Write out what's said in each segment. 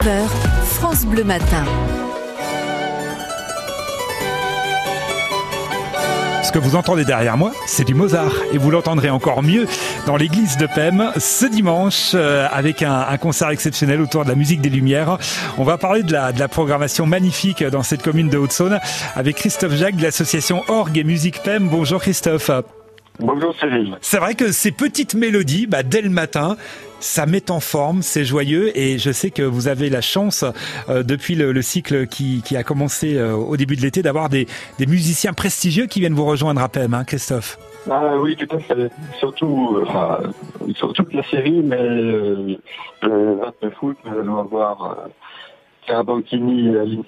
France Bleu Matin. Ce que vous entendez derrière moi, c'est du Mozart. Et vous l'entendrez encore mieux dans l'église de Pem ce dimanche euh, avec un, un, concert exceptionnel autour de la musique des Lumières. On va parler de la, de la programmation magnifique dans cette commune de Haute-Saône avec Christophe Jacques de l'association Orgue et Musique Pem. Bonjour Christophe. Bonjour Cyril. C'est vrai que ces petites mélodies, bah, dès le matin, ça met en forme, c'est joyeux et je sais que vous avez la chance euh, depuis le, le, cycle qui, qui a commencé euh, au début de l'été d'avoir des, des, musiciens prestigieux qui viennent vous rejoindre à PEM, hein, Christophe. Ah oui, tout à fait. Surtout, enfin, sur toute la série, mais euh, le 29 août, nous allons avoir Carabanchini et Aline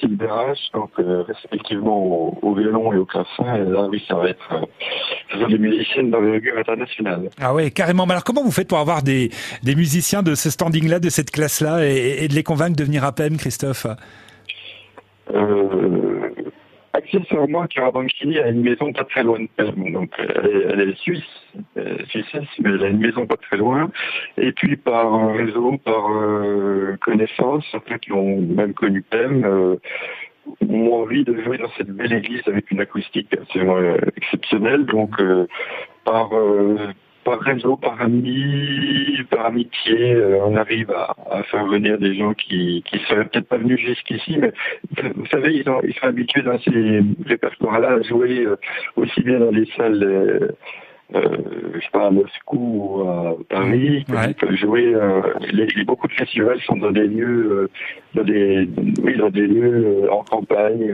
donc euh, respectivement au, au, violon et au clavecin. Et là, oui, ça va être euh, des musiciennes d'envergure internationale. Ah ouais, carrément. Mais alors, comment vous faites pour avoir des, des musiciens de ce standing-là, de cette classe-là, et, et, de les convaincre de venir à PEM, Christophe? Euh, Accessoirement, Carabanchini a une maison pas très loin de Pem, donc elle est, elle est suisse, euh, suissesse, mais elle a une maison pas très loin. Et puis par réseau, par euh, connaissance, certains qui ont même connu Pem, euh, ont envie de jouer dans cette belle église avec une acoustique absolument exceptionnelle. Donc par par réseau, par ami, par amitié, euh, on arrive à, faire venir des gens qui qui seraient peut-être pas venus jusqu'ici, mais vous savez, ils, ils sont habitués dans ces répertoires-là à jouer euh, aussi bien dans les salles. Euh, euh, je sais pas, à Moscou ou à Paris, ouais. jouer. Euh, les, les, beaucoup de festivals sont dans des lieux, euh, dans des, oui, dans des lieux en campagne.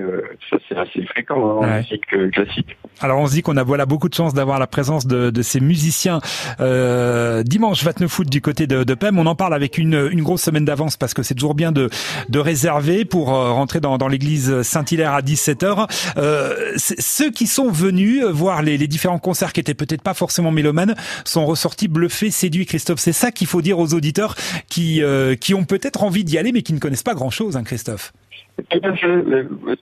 ça, c'est assez fréquent hein, en Ouais. musique classique. Alors on se dit qu'on a voilà beaucoup de chance d'avoir la présence de, de ces musiciens euh, dimanche 29 août du côté de, de PEM. On en parle avec une, une grosse semaine d'avance parce que c'est toujours bien de, de réserver pour euh, rentrer dans, dans l'église Saint-Hilaire à 17h. Euh, ceux qui sont venus voir les, les différents concerts qui étaient peut-être pas forcément mélomanes sont ressortis bluffés, séduits. Christophe, c'est ça qu'il faut dire aux auditeurs qui, euh, qui ont peut-être envie d'y aller mais qui ne connaissent pas grand-chose, hein, Christophe. Fait,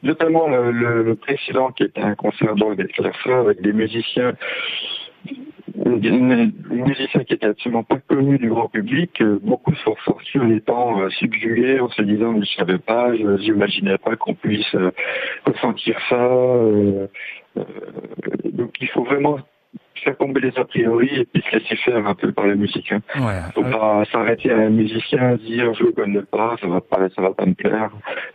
notamment le, le, le, précédent qui était un concert de clavecin avec des musiciens des musiciens qui étaient absolument pas connus du grand public, beaucoup sont sortis en étant euh, subjugués, en se disant je savais pas, je n'imaginais pas qu'on puisse euh, ressentir ça. Euh, donc il faut vraiment faire tomber les a priori et puis se laisser faire un peu par la musique. Hein. Ouais. Faut pas s'arrêter à un musicien, dire je le connais pas, ça va pas, ça va pas me plaire.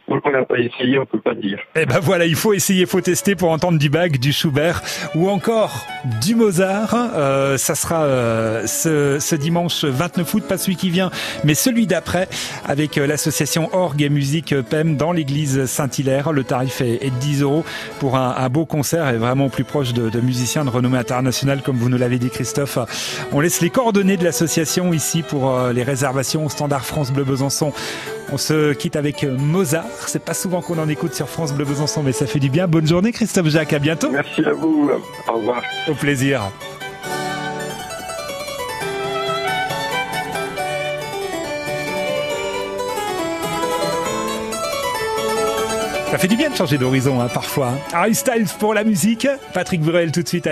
Donc on n'a pas essayé, on peut pas dire. Eh ben voilà, il faut essayer, il faut tester pour entendre du Bach, du Schubert ou encore du Mozart. Euh, ça sera euh, ce, ce, dimanche 29 août, pas celui qui vient, mais celui d'après, avec euh, l'association Orgue et Musique PEM dans l'église Saint-Hilaire. Le tarif est, est, de 10 euros pour un, un, beau concert et vraiment plus proche de, de musiciens de renommée internationale, comme vous nous l'avez dit, Christophe. On laisse les coordonnées de l'association ici pour euh, les réservations au standard France Bleu Besançon. On se quitte avec Mozart. C'est pas souvent qu'on en écoute sur France Bleu Besançon, mais ça fait du bien. Bonne journée, Christophe Jacques. À bientôt. Merci à vous. Au revoir. Au plaisir. Ça fait du bien de changer d'horizon, hein, parfois. Harry Styles pour la musique. Patrick Bruel tout de suite.